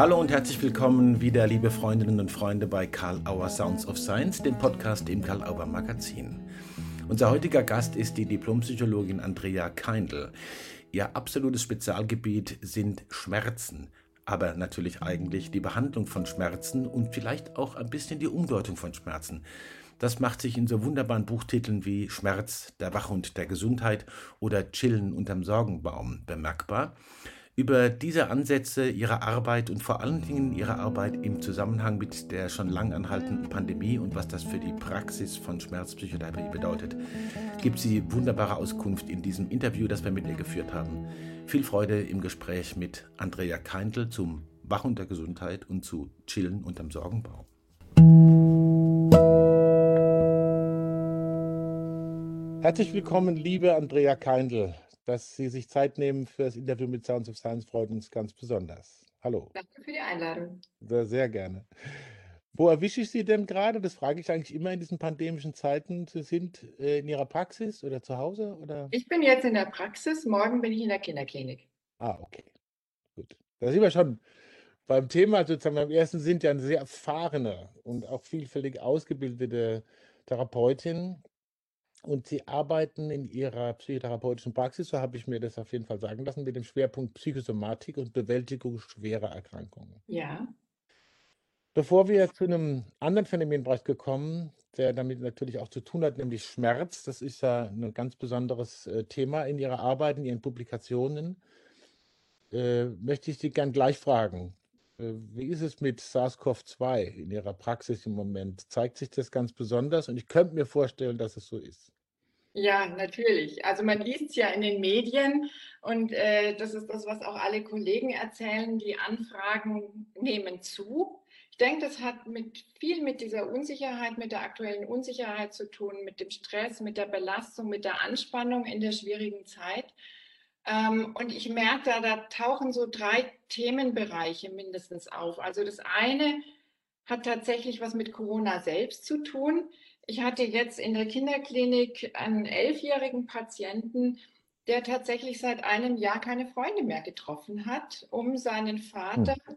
Hallo und herzlich willkommen wieder, liebe Freundinnen und Freunde, bei Karl Auer Sounds of Science, dem Podcast im Karl Auer Magazin. Unser heutiger Gast ist die Diplompsychologin Andrea Keindl. Ihr absolutes Spezialgebiet sind Schmerzen, aber natürlich eigentlich die Behandlung von Schmerzen und vielleicht auch ein bisschen die Umdeutung von Schmerzen. Das macht sich in so wunderbaren Buchtiteln wie Schmerz, der Wachhund der Gesundheit oder Chillen unterm Sorgenbaum bemerkbar. Über diese Ansätze ihrer Arbeit und vor allen Dingen ihre Arbeit im Zusammenhang mit der schon lang anhaltenden Pandemie und was das für die Praxis von Schmerzpsychotherapie bedeutet, gibt sie wunderbare Auskunft in diesem Interview, das wir mit ihr geführt haben. Viel Freude im Gespräch mit Andrea Keindl zum Wachhund der Gesundheit und zu Chillen unterm Sorgenbaum. Herzlich willkommen, liebe Andrea Keindl. Dass Sie sich Zeit nehmen für das Interview mit Sounds of Science freut uns ganz besonders. Hallo. Danke für die Einladung. Sehr, sehr gerne. Wo erwische ich Sie denn gerade? Das frage ich eigentlich immer in diesen pandemischen Zeiten. Sie sind äh, in Ihrer Praxis oder zu Hause? Oder? Ich bin jetzt in der Praxis, morgen bin ich in der Kinderklinik. Ah, okay. Gut. Da sind wir schon beim Thema sozusagen. Beim ersten sind ja eine sehr erfahrene und auch vielfältig ausgebildete Therapeutin. Und Sie arbeiten in Ihrer psychotherapeutischen Praxis, so habe ich mir das auf jeden Fall sagen lassen, mit dem Schwerpunkt Psychosomatik und Bewältigung schwerer Erkrankungen. Ja. Bevor wir zu einem anderen Phänomenbereich gekommen, der damit natürlich auch zu tun hat, nämlich Schmerz, das ist ja ein ganz besonderes äh, Thema in Ihrer Arbeit, in Ihren Publikationen, äh, möchte ich Sie gern gleich fragen. Äh, wie ist es mit SARS-CoV-2 in Ihrer Praxis im Moment? Zeigt sich das ganz besonders? Und ich könnte mir vorstellen, dass es so ist. Ja, natürlich. Also man liest es ja in den Medien und äh, das ist das, was auch alle Kollegen erzählen. Die Anfragen nehmen zu. Ich denke, das hat mit, viel mit dieser Unsicherheit, mit der aktuellen Unsicherheit zu tun, mit dem Stress, mit der Belastung, mit der Anspannung in der schwierigen Zeit. Ähm, und ich merke da, da tauchen so drei Themenbereiche mindestens auf. Also das eine hat tatsächlich was mit Corona selbst zu tun. Ich hatte jetzt in der Kinderklinik einen elfjährigen Patienten, der tatsächlich seit einem Jahr keine Freunde mehr getroffen hat, um seinen Vater, hm.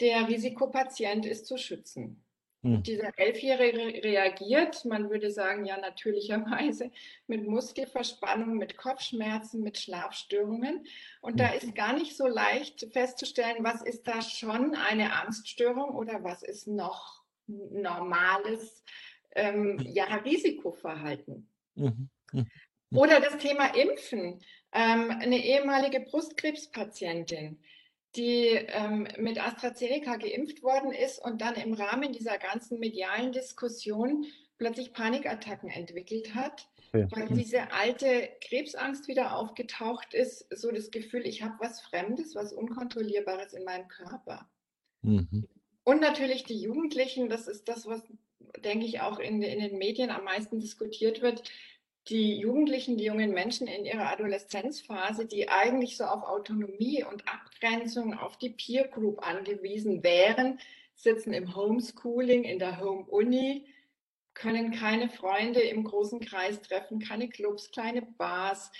der Risikopatient ist, zu schützen. Hm. Dieser Elfjährige reagiert, man würde sagen, ja, natürlicherweise mit Muskelverspannung, mit Kopfschmerzen, mit Schlafstörungen. Und hm. da ist gar nicht so leicht festzustellen, was ist da schon eine Angststörung oder was ist noch normales ähm, hm. ja, Risikoverhalten. Mhm. Mhm. Oder das Thema Impfen. Ähm, eine ehemalige Brustkrebspatientin, die ähm, mit AstraZeneca geimpft worden ist und dann im Rahmen dieser ganzen medialen Diskussion plötzlich Panikattacken entwickelt hat, ja. weil diese alte Krebsangst wieder aufgetaucht ist, so das Gefühl, ich habe was Fremdes, was Unkontrollierbares in meinem Körper. Mhm. Und natürlich die Jugendlichen, das ist das, was, denke ich, auch in, in den Medien am meisten diskutiert wird die Jugendlichen, die jungen Menschen in ihrer Adoleszenzphase, die eigentlich so auf Autonomie und Abgrenzung auf die Peer Group angewiesen wären, sitzen im Homeschooling, in der Home-Uni, können keine Freunde im großen Kreis treffen, keine Clubs, kleine Bars,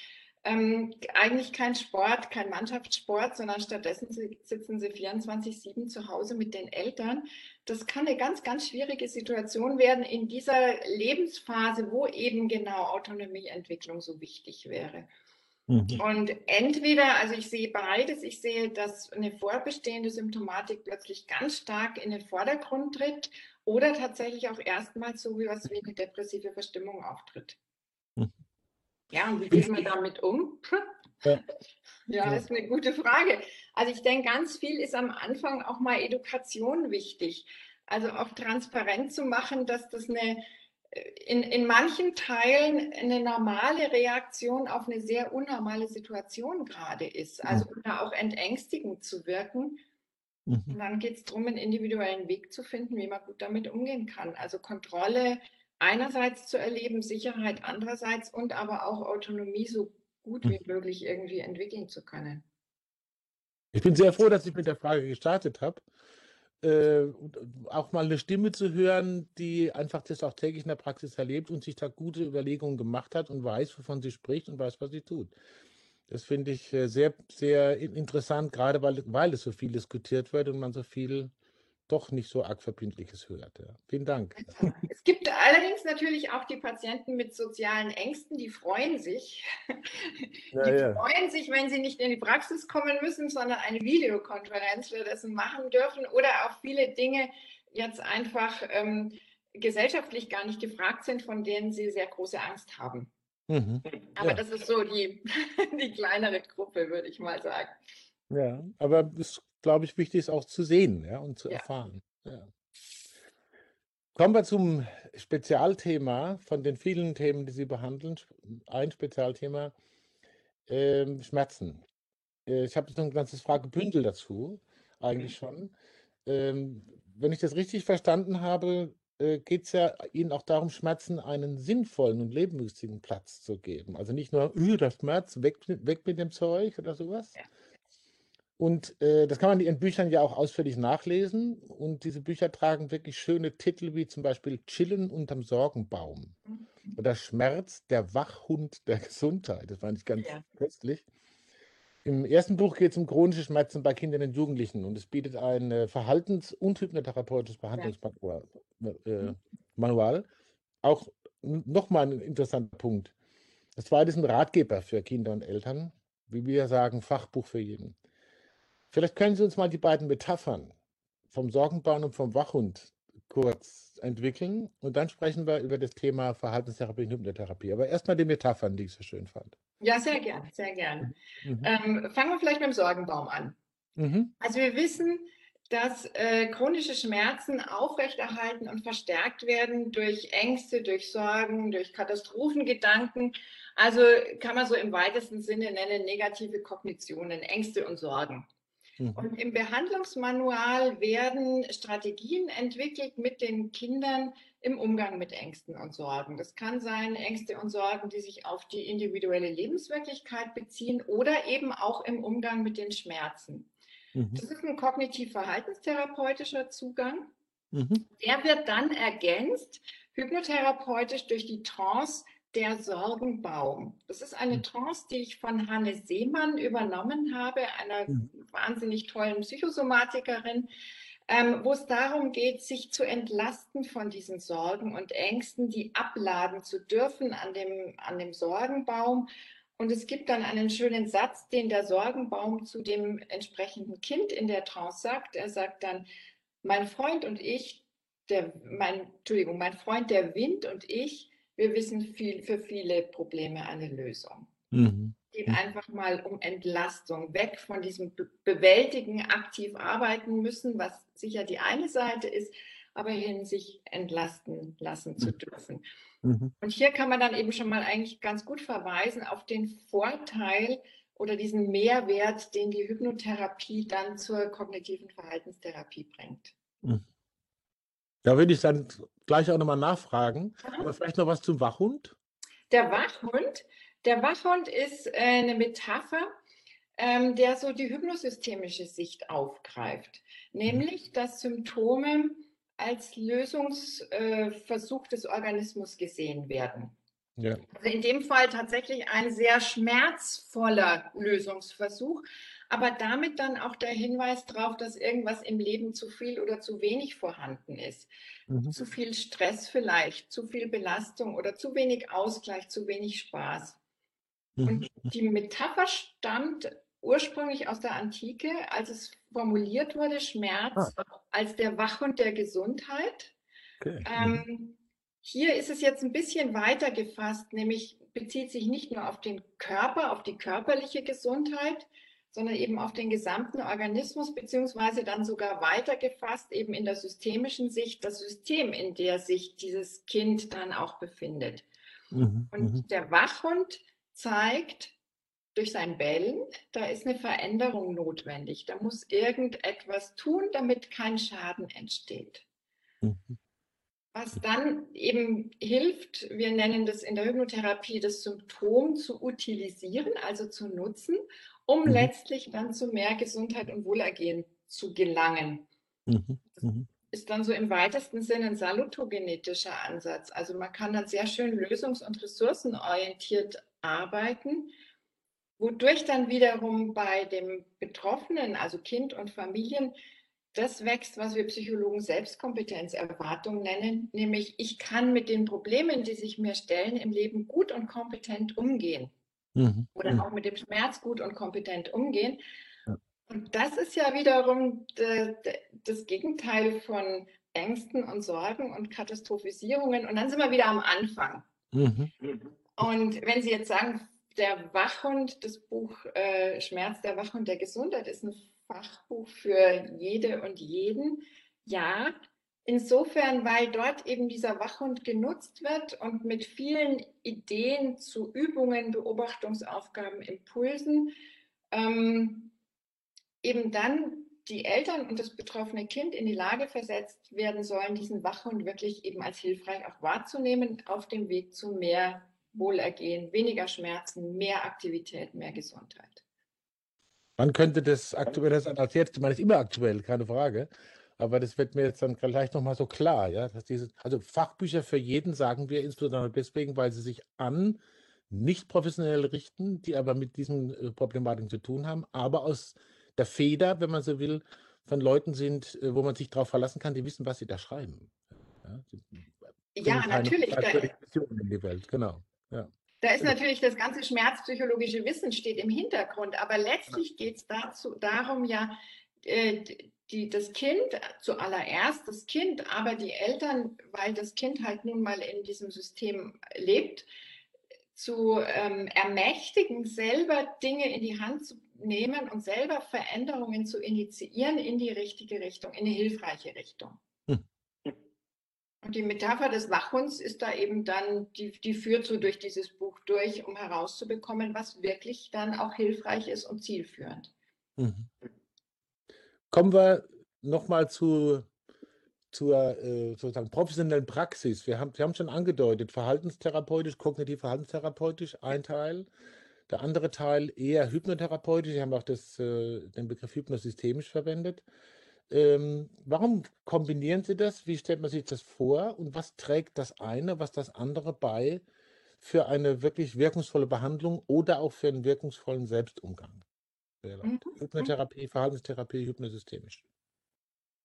ähm, eigentlich kein Sport, kein Mannschaftssport, sondern stattdessen sitzen sie 24-7 zu Hause mit den Eltern. Das kann eine ganz, ganz schwierige Situation werden in dieser Lebensphase, wo eben genau Autonomieentwicklung so wichtig wäre. Mhm. Und entweder, also ich sehe beides, ich sehe, dass eine vorbestehende Symptomatik plötzlich ganz stark in den Vordergrund tritt oder tatsächlich auch erstmals so wie was wie eine depressive Verstimmung auftritt. Ja, und wie geht man damit um? Ja. ja, ist eine gute Frage. Also ich denke, ganz viel ist am Anfang auch mal Education wichtig. Also auch transparent zu machen, dass das eine in, in manchen Teilen eine normale Reaktion auf eine sehr unnormale Situation gerade ist. Also um da auch entängstigend zu wirken. Mhm. Und dann geht es darum, einen individuellen Weg zu finden, wie man gut damit umgehen kann. Also Kontrolle, einerseits zu erleben, Sicherheit andererseits und aber auch Autonomie so gut wie hm. möglich irgendwie entwickeln zu können. Ich bin sehr froh, dass ich mit der Frage gestartet habe. Äh, auch mal eine Stimme zu hören, die einfach das auch täglich in der Praxis erlebt und sich da gute Überlegungen gemacht hat und weiß, wovon sie spricht und weiß, was sie tut. Das finde ich äh, sehr, sehr interessant, gerade weil, weil es so viel diskutiert wird und man so viel doch nicht so arg Verbindliches hört. Ja. Vielen Dank. Es gibt allerdings natürlich auch die Patienten mit sozialen Ängsten, die freuen sich. Ja, die ja. freuen sich, wenn sie nicht in die Praxis kommen müssen, sondern eine Videokonferenz währenddessen machen dürfen oder auch viele Dinge jetzt einfach ähm, gesellschaftlich gar nicht gefragt sind, von denen sie sehr große Angst haben. Mhm. Aber ja. das ist so die, die kleinere Gruppe, würde ich mal sagen. Ja, aber es ist, glaube ich, wichtig, es auch zu sehen ja, und zu ja. erfahren. Ja. Kommen wir zum Spezialthema von den vielen Themen, die Sie behandeln. Ein Spezialthema, ähm, Schmerzen. Äh, ich habe so ein ganzes Fragebündel dazu, eigentlich mhm. schon. Ähm, wenn ich das richtig verstanden habe, äh, geht es ja Ihnen auch darum, Schmerzen einen sinnvollen und lebenswichtigen Platz zu geben. Also nicht nur, äh, der Schmerz, weg, weg mit dem Zeug oder sowas. Ja. Und äh, das kann man in Ihren Büchern ja auch ausführlich nachlesen. Und diese Bücher tragen wirklich schöne Titel wie zum Beispiel Chillen unterm Sorgenbaum mhm. oder Schmerz, der Wachhund der Gesundheit. Das fand ich ganz ja. köstlich. Im ersten Buch geht es um chronische Schmerzen bei Kindern und Jugendlichen und es bietet ein äh, Verhaltens- und hypnotherapeutisches Behandlungsmanual. Äh, mhm. Auch nochmal ein interessanter Punkt. Das zweite ist ein Ratgeber für Kinder und Eltern, wie wir sagen, Fachbuch für jeden. Vielleicht können Sie uns mal die beiden Metaphern vom Sorgenbaum und vom Wachhund kurz entwickeln und dann sprechen wir über das Thema Verhaltenstherapie und Hypnotherapie. Aber erstmal die Metaphern, die ich so schön fand. Ja, sehr gern, sehr gern. Mhm. Ähm, fangen wir vielleicht mit dem Sorgenbaum an. Mhm. Also wir wissen, dass äh, chronische Schmerzen aufrechterhalten und verstärkt werden durch Ängste, durch Sorgen, durch Katastrophengedanken. Also kann man so im weitesten Sinne nennen negative Kognitionen, Ängste und Sorgen. Mhm. Und im Behandlungsmanual werden Strategien entwickelt mit den Kindern im Umgang mit Ängsten und Sorgen. Das kann sein Ängste und Sorgen, die sich auf die individuelle Lebenswirklichkeit beziehen oder eben auch im Umgang mit den Schmerzen. Mhm. Das ist ein kognitiv-verhaltenstherapeutischer Zugang. Mhm. Der wird dann ergänzt, hypnotherapeutisch durch die Trance der Sorgenbaum. Das ist eine mhm. Trance, die ich von Hanne Seemann übernommen habe, einer mhm. wahnsinnig tollen Psychosomatikerin, ähm, wo es darum geht, sich zu entlasten von diesen Sorgen und Ängsten, die abladen zu dürfen an dem, an dem Sorgenbaum. Und es gibt dann einen schönen Satz, den der Sorgenbaum zu dem entsprechenden Kind in der Trance sagt. Er sagt dann, mein Freund und ich, der, mein, Entschuldigung, mein Freund der Wind und ich, wir wissen viel, für viele Probleme eine Lösung. Mhm. Es geht einfach mal um Entlastung, weg von diesem Bewältigen, aktiv arbeiten müssen, was sicher die eine Seite ist, aber hin sich entlasten lassen zu mhm. dürfen. Mhm. Und hier kann man dann eben schon mal eigentlich ganz gut verweisen auf den Vorteil oder diesen Mehrwert, den die Hypnotherapie dann zur kognitiven Verhaltenstherapie bringt. Mhm. Da würde ich dann gleich auch nochmal nachfragen. Aber vielleicht noch was zum Wachhund? Der Wachhund, der Wachhund ist äh, eine Metapher, ähm, der so die hypnosystemische Sicht aufgreift, nämlich dass Symptome als Lösungsversuch äh, des Organismus gesehen werden. Ja. Also in dem Fall tatsächlich ein sehr schmerzvoller Lösungsversuch, aber damit dann auch der Hinweis darauf, dass irgendwas im Leben zu viel oder zu wenig vorhanden ist. Mhm. Zu viel Stress vielleicht, zu viel Belastung oder zu wenig Ausgleich, zu wenig Spaß. Mhm. Und die Metapher stammt ursprünglich aus der Antike, als es formuliert wurde, Schmerz ah. als der Wachhund der Gesundheit. Okay. Mhm. Ähm, hier ist es jetzt ein bisschen weiter gefasst, nämlich bezieht sich nicht nur auf den Körper, auf die körperliche Gesundheit, sondern eben auf den gesamten Organismus, beziehungsweise dann sogar weiter gefasst, eben in der systemischen Sicht, das System, in der sich dieses Kind dann auch befindet. Mhm. Und mhm. der Wachhund zeigt durch sein Bellen, da ist eine Veränderung notwendig. Da muss irgendetwas tun, damit kein Schaden entsteht. Mhm. Was dann eben hilft, wir nennen das in der Hypnotherapie, das Symptom zu utilisieren, also zu nutzen, um mhm. letztlich dann zu mehr Gesundheit und Wohlergehen zu gelangen. Mhm. Mhm. Ist dann so im weitesten Sinne ein salutogenetischer Ansatz. Also man kann dann sehr schön lösungs- und ressourcenorientiert arbeiten wodurch dann wiederum bei dem Betroffenen, also Kind und Familien, das wächst, was wir Psychologen Selbstkompetenzerwartung nennen, nämlich ich kann mit den Problemen, die sich mir stellen im Leben gut und kompetent umgehen mhm. oder mhm. auch mit dem Schmerz gut und kompetent umgehen. Ja. Und das ist ja wiederum de, de, das Gegenteil von Ängsten und Sorgen und Katastrophisierungen. Und dann sind wir wieder am Anfang. Mhm. Und wenn Sie jetzt sagen, der Wachhund, das Buch äh, Schmerz der Wachhund der Gesundheit ist ein Fachbuch für jede und jeden. Ja, insofern, weil dort eben dieser Wachhund genutzt wird und mit vielen Ideen zu Übungen, Beobachtungsaufgaben, Impulsen ähm, eben dann die Eltern und das betroffene Kind in die Lage versetzt werden sollen, diesen Wachhund wirklich eben als hilfreich auch wahrzunehmen auf dem Weg zu mehr Wohlergehen, weniger Schmerzen, mehr Aktivität, mehr Gesundheit. Wann könnte das aktueller sein als jetzt? Es ist immer aktuell, keine Frage. Aber das wird mir jetzt dann gleich nochmal so klar, ja, dass diese, also Fachbücher für jeden sagen wir insbesondere deswegen, weil sie sich an nicht professionell richten, die aber mit diesen äh, Problematiken zu tun haben, aber aus der Feder, wenn man so will, von Leuten sind, äh, wo man sich darauf verlassen kann, die wissen, was sie da schreiben. Ja, ja natürlich. in die Welt, genau. Ja. Da ist natürlich das ganze schmerzpsychologische Wissen steht im Hintergrund, aber letztlich geht es dazu darum ja, äh, die, das Kind zuallererst, das Kind, aber die Eltern, weil das Kind halt nun mal in diesem System lebt, zu ähm, ermächtigen, selber Dinge in die Hand zu nehmen und selber Veränderungen zu initiieren in die richtige Richtung, in eine hilfreiche Richtung. Und die Metapher des Wachhunds ist da eben dann, die, die führt so durch dieses Buch durch, um herauszubekommen, was wirklich dann auch hilfreich ist und zielführend. Mhm. Kommen wir nochmal zu, zur äh, sozusagen professionellen Praxis. Wir haben, wir haben schon angedeutet, verhaltenstherapeutisch, kognitiv verhaltenstherapeutisch, ein Teil. Der andere Teil eher hypnotherapeutisch. Sie haben auch das, äh, den Begriff hypnosystemisch verwendet. Ähm, warum kombinieren Sie das? Wie stellt man sich das vor? Und was trägt das eine, was das andere bei für eine wirklich wirkungsvolle Behandlung oder auch für einen wirkungsvollen Selbstumgang? Mhm. Hypnotherapie, Verhaltenstherapie, hypnosystemisch.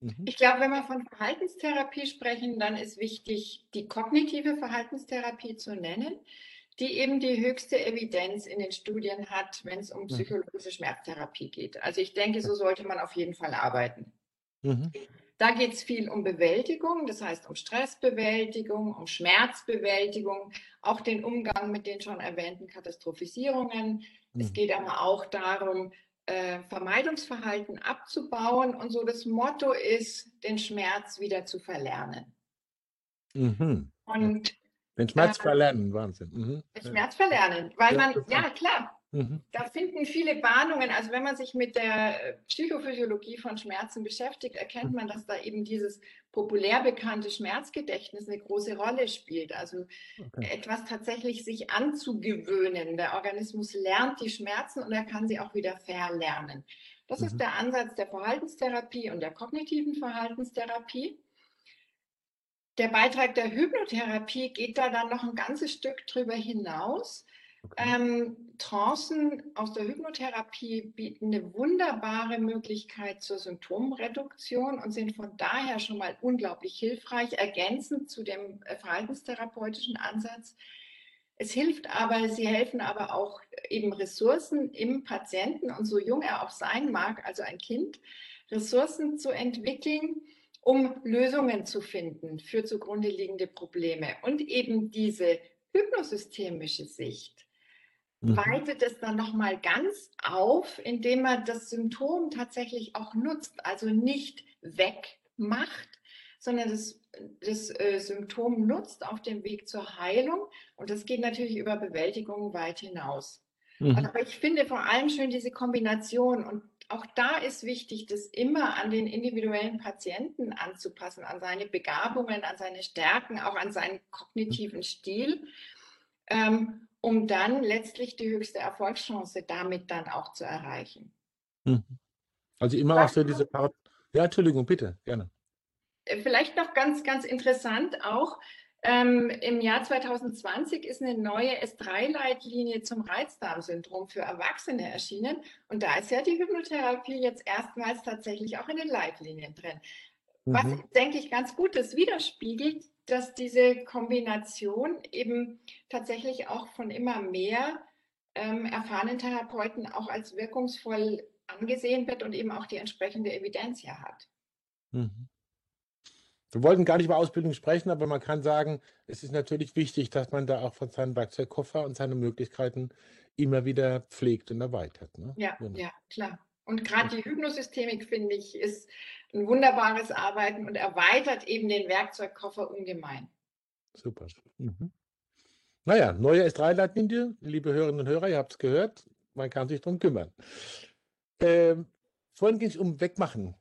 Mhm. Ich glaube, wenn wir von Verhaltenstherapie sprechen, dann ist wichtig, die kognitive Verhaltenstherapie zu nennen, die eben die höchste Evidenz in den Studien hat, wenn es um mhm. psychologische Schmerztherapie geht. Also ich denke, so sollte man auf jeden Fall arbeiten. Mhm. Da geht es viel um Bewältigung, das heißt um Stressbewältigung, um Schmerzbewältigung, auch den Umgang mit den schon erwähnten Katastrophisierungen. Mhm. Es geht aber auch darum, äh, Vermeidungsverhalten abzubauen. Und so das Motto ist, den Schmerz wieder zu verlernen. Mhm. Und den Schmerz äh, verlernen, Wahnsinn. Mhm. Den Schmerz verlernen, weil man, ja klar, Mhm. Da finden viele Warnungen. Also wenn man sich mit der äh, Psychophysiologie von Schmerzen beschäftigt, erkennt man, dass da eben dieses populär bekannte Schmerzgedächtnis eine große Rolle spielt. Also okay. etwas tatsächlich sich anzugewöhnen. Der Organismus lernt die Schmerzen und er kann sie auch wieder verlernen. Das mhm. ist der Ansatz der Verhaltenstherapie und der kognitiven Verhaltenstherapie. Der Beitrag der Hypnotherapie geht da dann noch ein ganzes Stück drüber hinaus. Okay. Ähm, Trancen aus der Hypnotherapie bieten eine wunderbare Möglichkeit zur Symptomreduktion und sind von daher schon mal unglaublich hilfreich, ergänzend zu dem äh, verhaltenstherapeutischen Ansatz. Es hilft aber, sie helfen aber auch eben Ressourcen im Patienten und so jung er auch sein mag, also ein Kind, Ressourcen zu entwickeln, um Lösungen zu finden für zugrunde liegende Probleme und eben diese hypnosystemische Sicht. Weitet es dann nochmal ganz auf, indem man das Symptom tatsächlich auch nutzt, also nicht wegmacht, sondern das, das äh, Symptom nutzt auf dem Weg zur Heilung. Und das geht natürlich über Bewältigung weit hinaus. Mhm. Aber ich finde vor allem schön diese Kombination und auch da ist wichtig, das immer an den individuellen Patienten anzupassen, an seine Begabungen, an seine Stärken, auch an seinen kognitiven Stil. Ähm, um dann letztlich die höchste Erfolgschance damit dann auch zu erreichen. Mhm. Also immer Was auch so diese Part. Ja, Entschuldigung, bitte, gerne. Äh, vielleicht noch ganz, ganz interessant auch, Ähm, Im Jahr 2020 ist eine neue S3-Leitlinie zum Reizdarmsyndrom für Erwachsene erschienen. Und da ist ja die Hypnotherapie jetzt erstmals tatsächlich auch in den Leitlinien drin. Was, mhm. denke ich, ganz gut das widerspiegelt, dass diese Kombination eben tatsächlich auch von immer mehr ähm, erfahrenen Therapeuten auch als wirkungsvoll angesehen wird und eben auch die entsprechende Evidenz ja hat. Mhm. Wir wollten gar nicht über Ausbildung sprechen, aber man kann sagen, es ist natürlich wichtig, dass man da auch von seinem Werkzeugkoffer und seinen Möglichkeiten immer wieder pflegt und erweitert. Ne? Ja, genau. ja, klar. Und gerade die Hypnosystemik, finde ich, ist ein wunderbares Arbeiten und erweitert eben den Werkzeugkoffer ungemein. Super. Mhm. Naja, neue S3-Leitlinie, liebe Hörerinnen und Hörer, ihr habt es gehört, man kann sich darum kümmern. Ähm, vorhin ging es um Wegmachen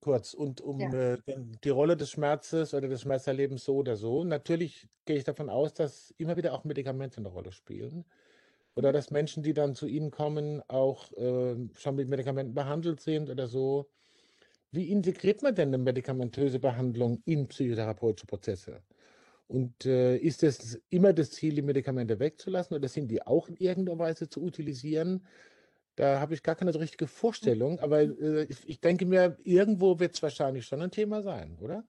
kurz und um Ja. äh, die Rolle des Schmerzes oder des Schmerzerlebens so oder so. Natürlich gehe ich davon aus, dass immer wieder auch Medikamente eine Rolle spielen. Oder dass Menschen, die dann zu Ihnen kommen, auch äh, schon mit Medikamenten behandelt sind oder so. Wie integriert man denn eine medikamentöse Behandlung in psychotherapeutische Prozesse? Und äh, ist es immer das Ziel, die Medikamente wegzulassen oder sind die auch in irgendeiner Weise zu utilisieren? Da habe ich gar keine richtige Vorstellung, aber äh, ich, ich denke mir, irgendwo wird es wahrscheinlich schon ein Thema sein, oder?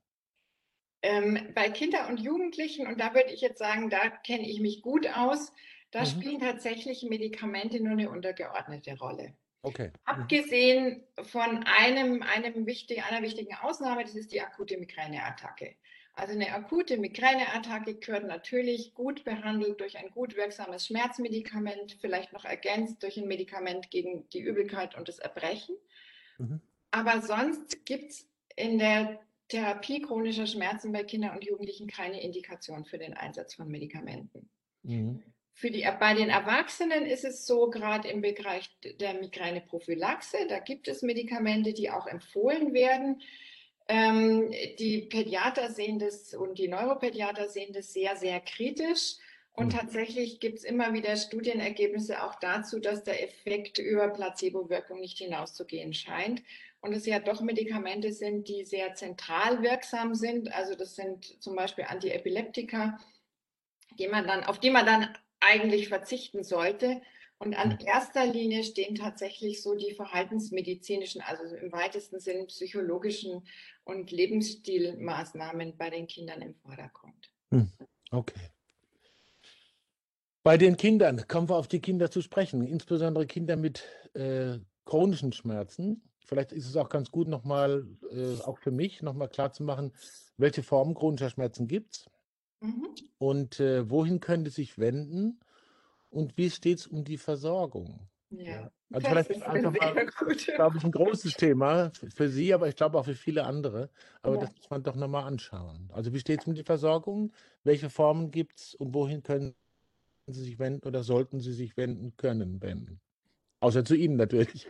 Ähm, bei Kindern und Jugendlichen, und da würde ich jetzt sagen, da kenne ich mich gut aus, da mhm. spielen tatsächlich Medikamente nur eine untergeordnete Rolle. Okay. Mhm. Abgesehen von einem, einem wichtig, einer wichtigen Ausnahme, das ist die akute Migräneattacke. Also eine akute Migräneattacke gehört natürlich gut behandelt durch ein gut wirksames Schmerzmedikament, vielleicht noch ergänzt durch ein Medikament gegen die Übelkeit und das Erbrechen. Mhm. Aber sonst gibt es in der Therapie chronischer Schmerzen bei Kindern und Jugendlichen keine Indikation für den Einsatz von Medikamenten. Mhm. Für die, bei den Erwachsenen ist es so, gerade im Bereich der Migräneprophylaxe, da gibt es Medikamente, die auch empfohlen werden. Ähm, die Pädiater sehen das und die Neuropädiater sehen das sehr, sehr kritisch. Und mhm. tatsächlich gibt es immer wieder Studienergebnisse auch dazu, dass der Effekt über Placebo-Wirkung nicht hinauszugehen scheint. Und es ja doch Medikamente sind, die sehr zentral wirksam sind. Also das sind zum Beispiel Antiepileptika, die man dann, auf die man dann eigentlich verzichten sollte. Und an hm. erster Linie stehen tatsächlich so die verhaltensmedizinischen, also im weitesten Sinne psychologischen und Lebensstilmaßnahmen bei den Kindern im Vordergrund. Hm, okay. Bei den Kindern, kommen wir auf die Kinder zu sprechen, insbesondere Kinder mit äh, chronischen Schmerzen. Vielleicht ist es auch ganz gut, nochmal, äh, auch für mich, nochmal klarzumachen, welche Formen chronischer Schmerzen gibt es mhm. und äh, wohin könnte sich wenden und wie steht es um die Versorgung? Ja. Also vielleicht ist einfach mal, glaube ich, ein großes Thema für Sie, aber ich glaube auch für viele andere. Aber ja. das muss man doch nochmal anschauen. Also wie steht es um die Versorgung? Welche Formen gibt es und wohin können Sie sich wenden oder sollten Sie sich wenden können wenden? Außer zu Ihnen natürlich.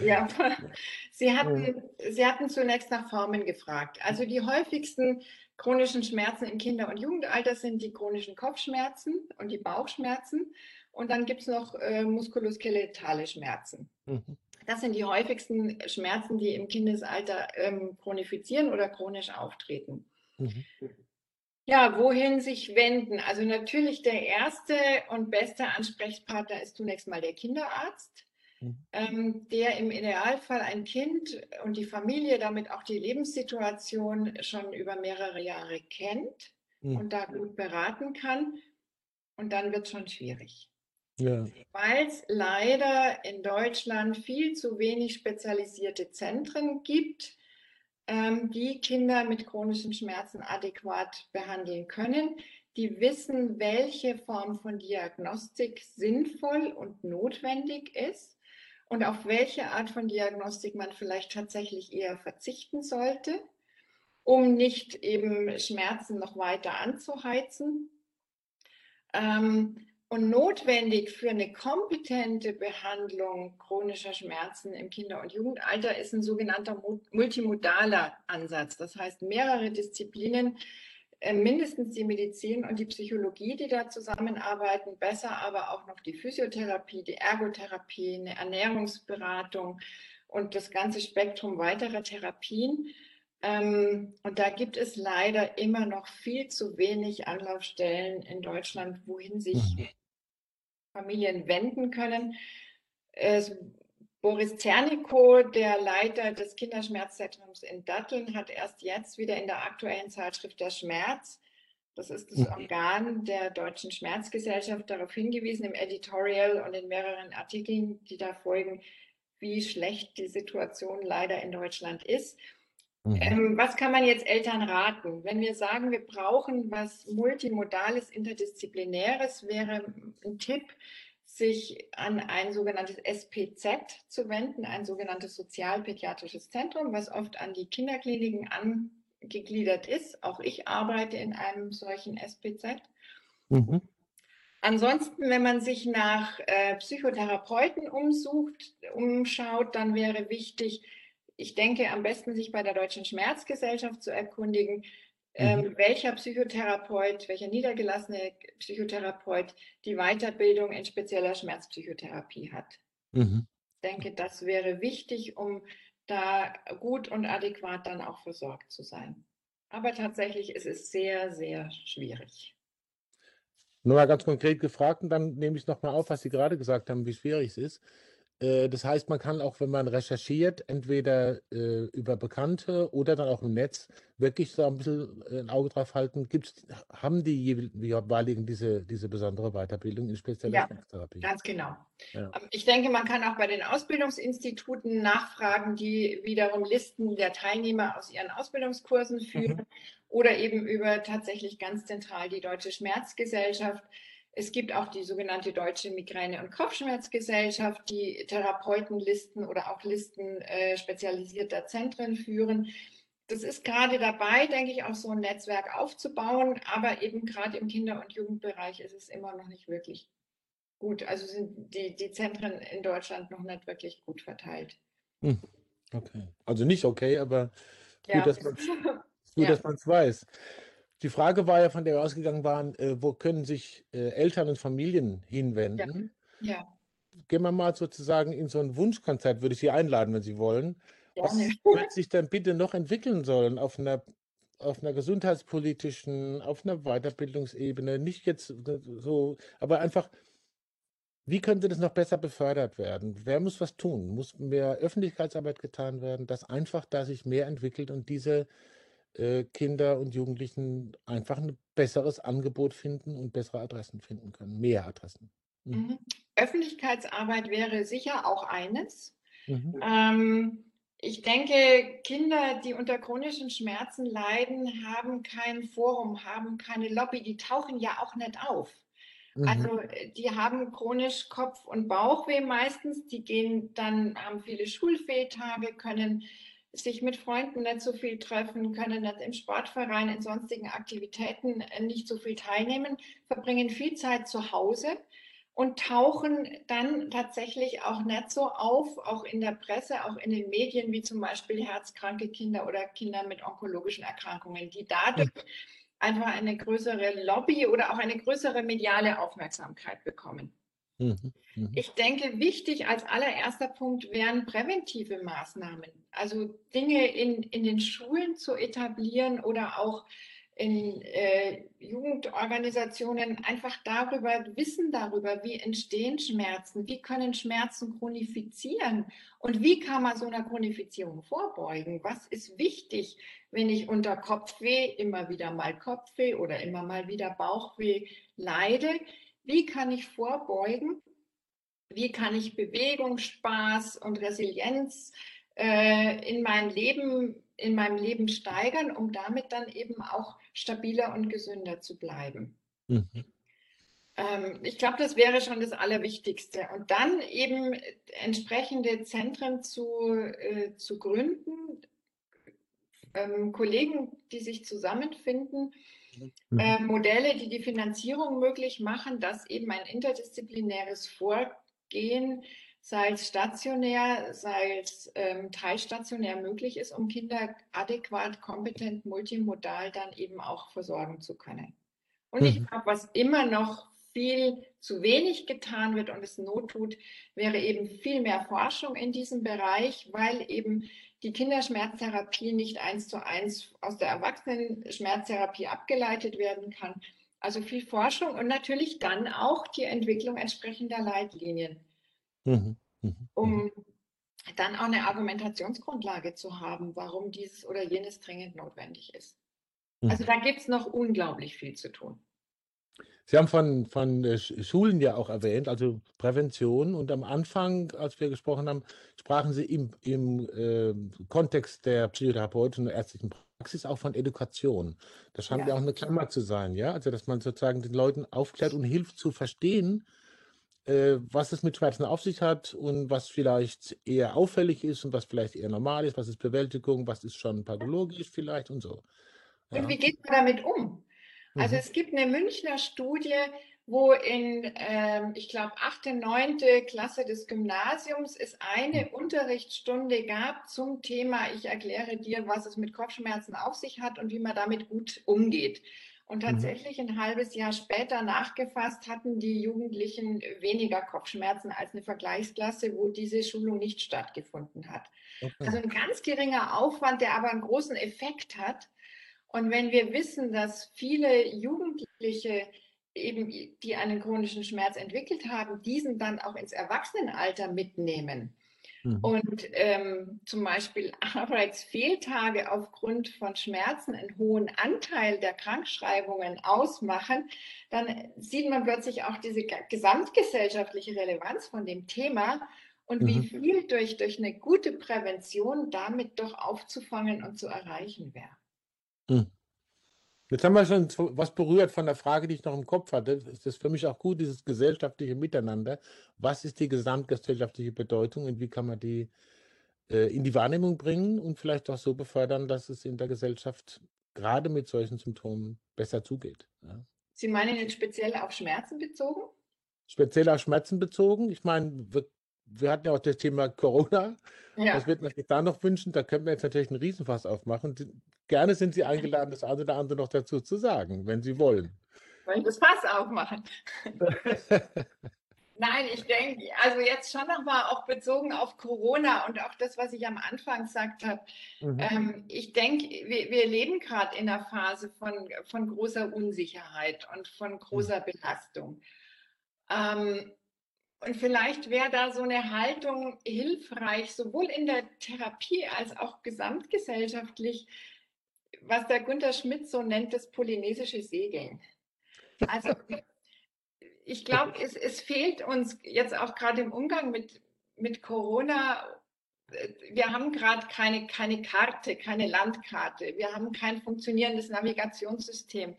Ja, Sie hatten, Sie hatten zunächst nach Formen gefragt. Also die häufigsten chronischen Schmerzen im Kinder- und Jugendalter sind die chronischen Kopfschmerzen und die Bauchschmerzen. Und dann gibt es noch äh, muskuloskeletale Schmerzen. Mhm. Das sind die häufigsten Schmerzen, die im Kindesalter ähm, chronifizieren oder chronisch auftreten. Mhm. Ja, wohin sich wenden? Also natürlich der erste und beste Ansprechpartner ist zunächst mal der Kinderarzt. Ähm, der im Idealfall ein Kind und die Familie, damit auch die Lebenssituation schon über mehrere Jahre kennt mhm. und da gut beraten kann. Und dann wird es schon schwierig. Ja. Weil es leider in Deutschland viel zu wenig spezialisierte Zentren gibt, ähm, die Kinder mit chronischen Schmerzen adäquat behandeln können. Die wissen, welche Form von Diagnostik sinnvoll und notwendig ist und auf welche Art von Diagnostik man vielleicht tatsächlich eher verzichten sollte, um nicht eben Schmerzen noch weiter anzuheizen. Ähm, und notwendig für eine kompetente Behandlung chronischer Schmerzen im Kinder- und Jugendalter ist ein sogenannter multimodaler Ansatz. Das heißt, mehrere Disziplinen, mindestens die Medizin und die Psychologie, die da zusammenarbeiten, besser aber auch noch die Physiotherapie, die Ergotherapie, eine Ernährungsberatung und das ganze Spektrum weiterer Therapien Ähm, und da gibt es leider immer noch viel zu wenig Anlaufstellen in Deutschland, wohin sich mhm. Familien wenden können. Es, Boris Zernikow, der Leiter des Kinderschmerzzentrums in Datteln, hat erst jetzt wieder in der aktuellen Zeitschrift Der Schmerz, das ist das mhm. Organ der Deutschen Schmerzgesellschaft, darauf hingewiesen im Editorial und in mehreren Artikeln, die da folgen, wie schlecht die Situation leider in Deutschland ist. Mhm. Ähm, was kann man jetzt Eltern raten? Wenn wir sagen, wir brauchen was Multimodales, Interdisziplinäres, wäre ein Tipp, sich an ein sogenanntes SPZ zu wenden, ein sogenanntes Sozialpädiatrisches Zentrum, was oft an die Kinderkliniken angegliedert ist. Auch ich arbeite in einem solchen SPZ. Mhm. Ansonsten, wenn man sich nach äh, Psychotherapeuten umsucht, umschaut, dann wäre wichtig, ich denke, am besten sich bei der Deutschen Schmerzgesellschaft zu erkundigen, ähm, mhm. welcher Psychotherapeut, welcher niedergelassene Psychotherapeut die Weiterbildung in spezieller Schmerzpsychotherapie hat. Mhm. Ich denke, das wäre wichtig, um da gut und adäquat dann auch versorgt zu sein. Aber tatsächlich ist es sehr, sehr schwierig. Nur mal ganz konkret gefragt und dann nehme ich nochmal auf, was Sie gerade gesagt haben, wie schwierig es ist. Äh, das heißt, man kann auch, wenn man recherchiert, entweder äh, über Bekannte oder dann auch im Netz, wirklich so ein bisschen äh, ein Auge drauf halten. Gibt's, haben die jeweiligen diese, diese besondere Weiterbildung in spezieller ja? Ganz genau. Ja. Ähm, ich denke, man kann auch bei den Ausbildungsinstituten nachfragen, die wiederum Listen der Teilnehmer aus ihren Ausbildungskursen führen mhm. oder eben über tatsächlich ganz zentral die Deutsche Schmerzgesellschaft es gibt auch die sogenannte Deutsche Migräne- und Kopfschmerzgesellschaft, die Therapeutenlisten oder auch Listen äh, spezialisierter Zentren führen. Das ist gerade dabei, denke ich, auch so ein Netzwerk aufzubauen, aber eben gerade im Kinder- und Jugendbereich ist es immer noch nicht wirklich gut. Also sind die, die Zentren in Deutschland noch nicht wirklich gut verteilt. Hm. Okay. Also nicht okay, aber gut, ja. dass man es ja. weiß. Die Frage war ja, von der wir ausgegangen waren, äh, wo können sich äh, Eltern und Familien hinwenden? Ja. ja. Gehen wir mal sozusagen in so ein Wunschkonzert, würde ich Sie einladen, wenn Sie wollen. Gerne. Was wird sich denn bitte noch entwickeln sollen auf einer, auf einer gesundheitspolitischen, auf einer Weiterbildungsebene? Nicht jetzt so, aber einfach, wie könnte das noch besser befördert werden? Wer muss was tun? Muss mehr Öffentlichkeitsarbeit getan werden, dass einfach da sich mehr entwickelt und diese äh, Kinder und Jugendlichen einfach ein besseres Angebot finden und bessere Adressen finden können, mehr Adressen. Mhm. mhm. Öffentlichkeitsarbeit wäre sicher auch eines. Mhm. Ähm, ich denke, Kinder, die unter chronischen Schmerzen leiden, haben kein Forum, haben keine Lobby, die tauchen ja auch nicht auf. Mhm. Also äh, die haben chronisch Kopf- und Bauchweh meistens, die gehen dann, haben viele Schulfehltage, können sich mit Freunden nicht so viel treffen, können nicht im Sportverein, in sonstigen Aktivitäten nicht so viel teilnehmen, verbringen viel Zeit zu Hause und tauchen dann tatsächlich auch nicht so auf, auch in der Presse, auch in den Medien, wie zum Beispiel herzkranke Kinder oder Kinder mit onkologischen Erkrankungen, die dadurch einfach eine größere Lobby oder auch eine größere mediale Aufmerksamkeit bekommen. Mhm, mhm. Ich denke, wichtig als allererster Punkt wären präventive Maßnahmen. Also Dinge in, in den Schulen zu etablieren oder auch in äh, Jugendorganisationen einfach darüber, Wissen darüber, wie entstehen Schmerzen, wie können Schmerzen chronifizieren und wie kann man so einer Chronifizierung vorbeugen. Was ist wichtig, wenn ich unter Kopfweh immer wieder mal Kopfweh oder immer mal wieder Bauchweh leide? Wie kann ich vorbeugen? Wie kann ich Bewegung, Spaß und Resilienz äh, in meinem Leben in meinem Leben steigern, um damit dann eben auch stabiler und gesünder zu bleiben. Mhm. Ähm, ich glaube, das wäre schon das Allerwichtigste. Und dann eben entsprechende Zentren zu, äh, zu gründen, ähm, Kollegen, die sich zusammenfinden, mhm. äh, Modelle, die die Finanzierung möglich machen, dass eben ein interdisziplinäres Vorgehen, sei es stationär, sei es ähm, teilstationär möglich ist, um Kinder adäquat, kompetent, multimodal dann eben auch versorgen zu können. Und mhm. ich glaube, was immer noch viel zu wenig getan wird und es Not tut, wäre eben viel mehr Forschung in diesem Bereich, weil eben die Kinderschmerztherapie nicht eins zu eins aus der Erwachsenen-Schmerztherapie abgeleitet werden kann. Also viel Forschung und natürlich dann auch die Entwicklung entsprechender Leitlinien, mhm. Mhm. um mhm. dann auch eine Argumentationsgrundlage zu haben, warum dieses oder jenes dringend notwendig ist. Also da gibt es noch unglaublich viel zu tun. Sie haben von, von äh, Schulen ja auch erwähnt, also Prävention. Und am Anfang, als wir gesprochen haben, sprachen Sie im, im äh, Kontext der psychotherapeutischen und ärztlichen Praxis auch von Education. Das scheint ja. ja auch eine Klammer zu sein, ja? Also, dass man sozusagen den Leuten aufklärt und hilft zu verstehen, äh, was es mit Schmerzen auf sich hat und was vielleicht eher auffällig ist und was vielleicht eher normal ist, was ist Bewältigung, was ist schon pathologisch vielleicht und so. Ja. Und wie geht man damit um? Also mhm. es gibt eine Münchner Studie, wo in, ähm, ich glaube, achte, neunte Klasse des Gymnasiums es eine mhm. Unterrichtsstunde gab zum Thema, ich erkläre dir, was es mit Kopfschmerzen auf sich hat und wie man damit gut umgeht. Und mhm. tatsächlich ein halbes Jahr später nachgefasst hatten die Jugendlichen weniger Kopfschmerzen als eine Vergleichsklasse, wo diese Schulung nicht stattgefunden hat. Okay. Also ein ganz geringer Aufwand, der aber einen großen Effekt hat. Und wenn wir wissen, dass viele Jugendliche eben, die einen chronischen Schmerz entwickelt haben, diesen dann auch ins Erwachsenenalter mitnehmen mhm. und ähm, zum Beispiel Arbeitsfehltage aufgrund von Schmerzen einen hohen Anteil der Krankschreibungen ausmachen, dann sieht man plötzlich auch diese gesamtgesellschaftliche Relevanz von dem Thema und mhm. wie viel durch, durch eine gute Prävention damit doch aufzufangen und zu erreichen wäre. Hm. Jetzt haben wir schon was berührt von der Frage, die ich noch im Kopf hatte. Es ist für mich auch gut, dieses gesellschaftliche Miteinander. Was ist die gesamtgesellschaftliche Bedeutung und wie kann man die äh, in die Wahrnehmung bringen und vielleicht auch so befördern, dass es in der Gesellschaft gerade mit solchen Symptomen besser zugeht? Ja. Sie meinen jetzt speziell auf Schmerzen bezogen? Speziell auf Schmerzen bezogen. Ich meine, wir wir hatten ja auch das Thema Corona. Ja. Was wird man sich da noch wünschen? Da könnten wir jetzt natürlich einen Riesenfass aufmachen. Gerne sind Sie eingeladen, das eine oder andere noch dazu zu sagen, wenn Sie wollen. Wollen das Fass aufmachen? Nein, ich denke, also jetzt schon nochmal auch bezogen auf Corona und auch das, was ich am Anfang gesagt habe. Mhm. Ähm, ich denke, wir, wir leben gerade in einer Phase von, von großer Unsicherheit und von großer mhm. Belastung. Ähm, und vielleicht wäre da so eine Haltung hilfreich, sowohl in der Therapie als auch gesamtgesellschaftlich, was der Gunther Schmidt so nennt, das polynesische Segeln. Also ich glaube, es, es fehlt uns jetzt auch gerade im Umgang mit, mit Corona. Wir haben gerade keine, keine Karte, keine Landkarte. Wir haben kein funktionierendes Navigationssystem.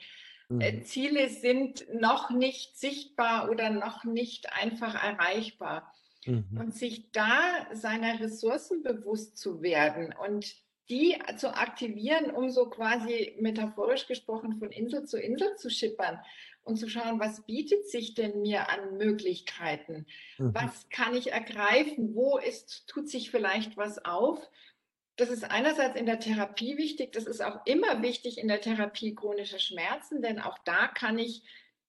Äh, mhm. Ziele sind noch nicht sichtbar oder noch nicht einfach erreichbar. Mhm. Und sich da seiner Ressourcen bewusst zu werden und die zu aktivieren, um so quasi metaphorisch gesprochen von Insel zu Insel zu schippern und zu schauen, was bietet sich denn mir an Möglichkeiten? Mhm. Was kann ich ergreifen? Wo ist, tut sich vielleicht was auf? Das ist einerseits in der Therapie wichtig, das ist auch immer wichtig in der Therapie chronischer Schmerzen, denn auch da kann ich,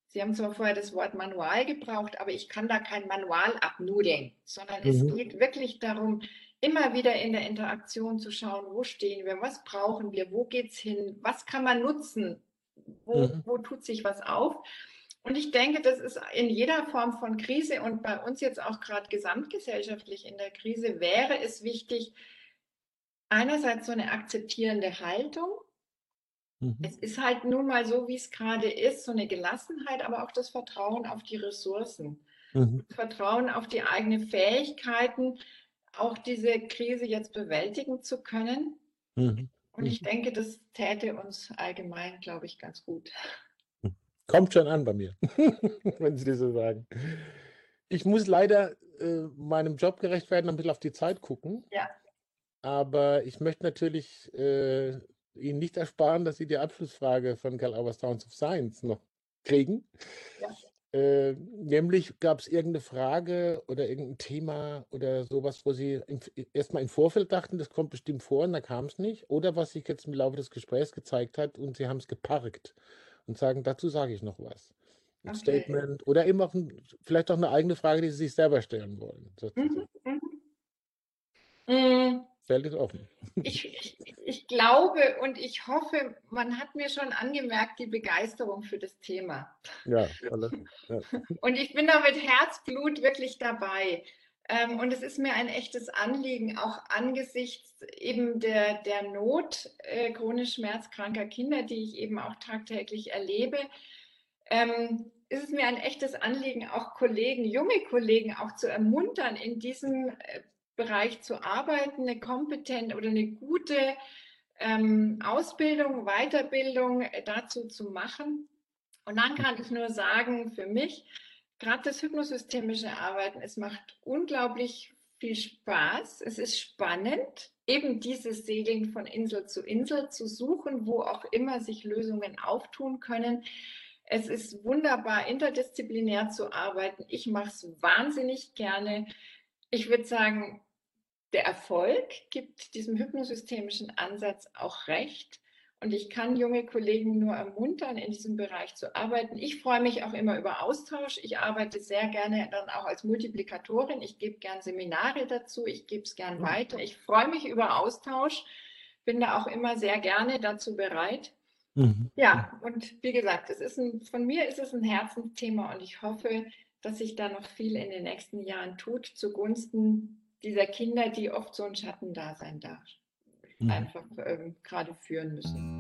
Sie haben zwar vorher das Wort Manual gebraucht, aber ich kann da kein Manual abnudeln, sondern mhm. es geht wirklich darum, immer wieder in der Interaktion zu schauen, wo stehen wir, was brauchen wir, wo geht es hin, was kann man nutzen, wo, mhm. wo tut sich was auf. Und ich denke, das ist in jeder Form von Krise und bei uns jetzt auch gerade gesamtgesellschaftlich in der Krise wäre es wichtig, einerseits so eine akzeptierende Haltung. Mhm. Es ist halt nun mal so, wie es gerade ist, so eine Gelassenheit, aber auch das Vertrauen auf die Ressourcen. Mhm. Vertrauen auf die eigenen Fähigkeiten, auch diese Krise jetzt bewältigen zu können. Mhm. Und ich mhm. denke, das täte uns allgemein, glaube ich, ganz gut. Kommt schon an bei mir, wenn Sie das so sagen. Ich muss leider äh, meinem Job gerecht werden, ein bisschen auf die Zeit gucken. Ja. Aber ich möchte natürlich äh, Ihnen nicht ersparen, dass Sie die Abschlussfrage von Karl Auer Sounds of Science noch kriegen. Ja. Äh, nämlich gab es irgendeine Frage oder irgendein Thema oder sowas, wo Sie erstmal im Vorfeld dachten, das kommt bestimmt vor und da kam es nicht. Oder was sich jetzt im Laufe des Gesprächs gezeigt hat und Sie haben es geparkt und sagen, dazu sage ich noch was. ein okay. Statement oder eben auch ein, vielleicht auch eine eigene Frage, die Sie sich selber stellen wollen. Mhm, mhm. Mhm. Feld ist offen. Ich, ich, ich, glaube und ich hoffe, man hat mir schon angemerkt, die Begeisterung für das Thema. Ja, alle, ja. Und ich bin da mit Herzblut wirklich dabei. Ähm, und es ist mir ein echtes Anliegen, auch angesichts eben der, der Not äh, chronisch schmerzkranker Kinder, die ich eben auch tagtäglich erlebe, ähm, ist es mir ein echtes Anliegen, auch Kollegen, junge Kollegen auch zu ermuntern, in diesem äh, Bereich zu arbeiten, eine kompetente oder eine gute ähm, Ausbildung, Weiterbildung äh, dazu zu machen. Und dann kann ich nur sagen, für mich, gerade das hypnosystemische Arbeiten, es macht unglaublich viel Spaß. Es ist spannend, eben dieses Segeln von Insel zu Insel zu suchen, wo auch immer sich Lösungen auftun können. Es ist wunderbar, interdisziplinär zu arbeiten. Ich mache es wahnsinnig gerne. Ich würde sagen, der Erfolg gibt diesem hypnosystemischen Ansatz auch recht. Und ich kann junge Kollegen nur ermuntern, in diesem Bereich zu arbeiten. Ich freue mich auch immer über Austausch. Ich arbeite sehr gerne dann auch als Multiplikatorin. Ich gebe gern Seminare dazu. Ich gebe es gern mhm. weiter. Ich freue mich über Austausch. Bin da auch immer sehr gerne dazu bereit. Mhm. Ja, und wie gesagt, es ist ein, von mir ist es ein Herzensthema und ich hoffe, dass sich da noch viel in den nächsten Jahren tut zugunsten dieser Kinder, die oft so ein Schattendasein da mhm. einfach ähm, gerade führen müssen.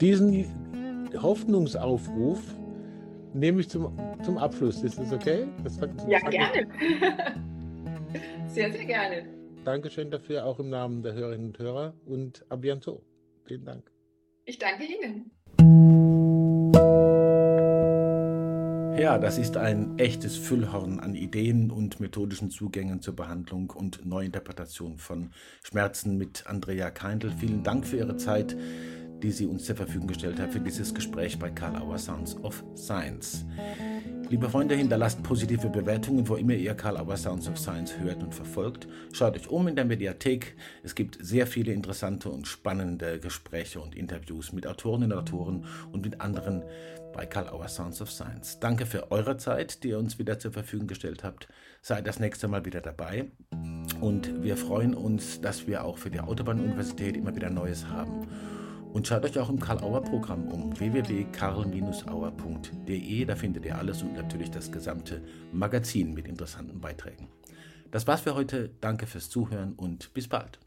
Diesen Hoffnungsaufruf nehme ich zum, zum Abschluss. Ist das okay? Das das ja, gerne. sehr, sehr gerne. Dankeschön dafür, auch im Namen der Hörerinnen und Hörer und a bientôt. Vielen Dank. Ich danke Ihnen. Ja, das ist ein echtes Füllhorn an Ideen und methodischen Zugängen zur Behandlung und Neuinterpretation von Schmerzen mit Andrea Keindl. Vielen Dank für Ihre Zeit, die Sie uns zur Verfügung gestellt haben für dieses Gespräch bei Karl Auer Sounds of Science. Liebe Freunde, hinterlasst positive Bewertungen, wo immer ihr Karl Auer Sounds of Science hört und verfolgt. Schaut euch um in der Mediathek. Es gibt sehr viele interessante und spannende Gespräche und Interviews mit Autorinnen und Autoren und mit anderen bei Karl Auer Sounds of Science. Danke für eure Zeit, die ihr uns wieder zur Verfügung gestellt habt. Seid das nächste Mal wieder dabei. Und wir freuen uns, dass wir auch für die Autobahn-Universität immer wieder Neues haben. Und schaut euch auch im Karl-Auer-Programm um www.karl-auer.de. Da findet ihr alles und natürlich das gesamte Magazin mit interessanten Beiträgen. Das war's für heute. Danke fürs Zuhören und bis bald.